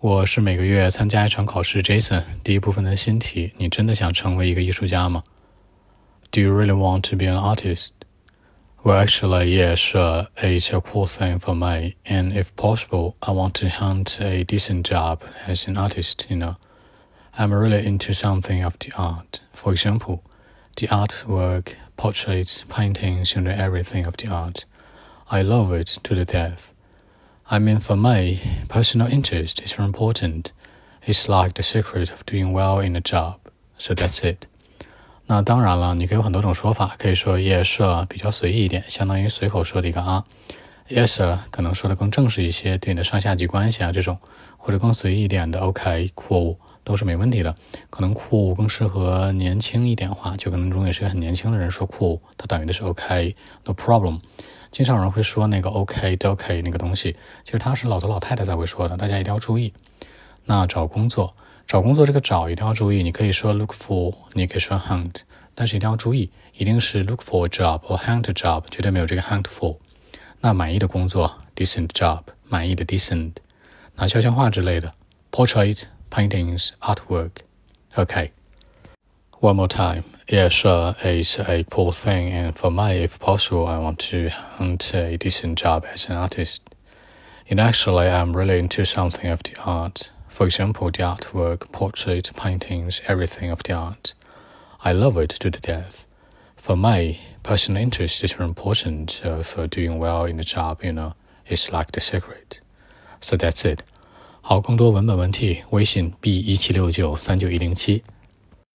我是每个月参加一场考试。Jason，第一部分的新题：你真的想成为一个艺术家吗？Do you really want to be an artist? Well, actually, yes, uh, it's a cool thing for me, and if possible, I want to hunt a decent job as an artist. You know, I'm really into something of the art. For example, the artwork, portraits, paintings, and everything of the art. I love it to the death. I mean, for me, personal interest is very important. It's like the secret of doing well in a job. So that's it. 那当然了，你可以有很多种说法，可以说 yes sir，比较随意一点，相当于随口说的一个啊。yes sir 可能说的更正式一些，对你的上下级关系啊这种，或者更随意一点的 OK cool 都是没问题的。可能酷更适合年轻一点的话，就可能如果你是个很年轻的人说 cool，它等于的是 OK no problem。经常有人会说那个 OK 都 OK 那个东西，其实它是老头老太太才会说的，大家一定要注意。那找工作，找工作这个找一定要注意，你可以说 look for，你可以说 hunt，但是一定要注意，一定是 look for a job 或 hunt a job，绝对没有这个 hunt for。那满意的工作 decent job，满意的 decent。那肖像画之类的 portrait paintings artwork. Okay. One more time. Yeah, sure, it's a poor thing, and for me, if possible, I want to hunt a decent job as an artist. And actually, I'm really into something of the art. For example, the artwork, portrait, paintings, everything of the art. I love it to the death. For me, personal interest is very important uh, for doing well in the job, you know. It's like the secret. So that's it. 好，更多文本文题，微信 b 一七六九三九一零七。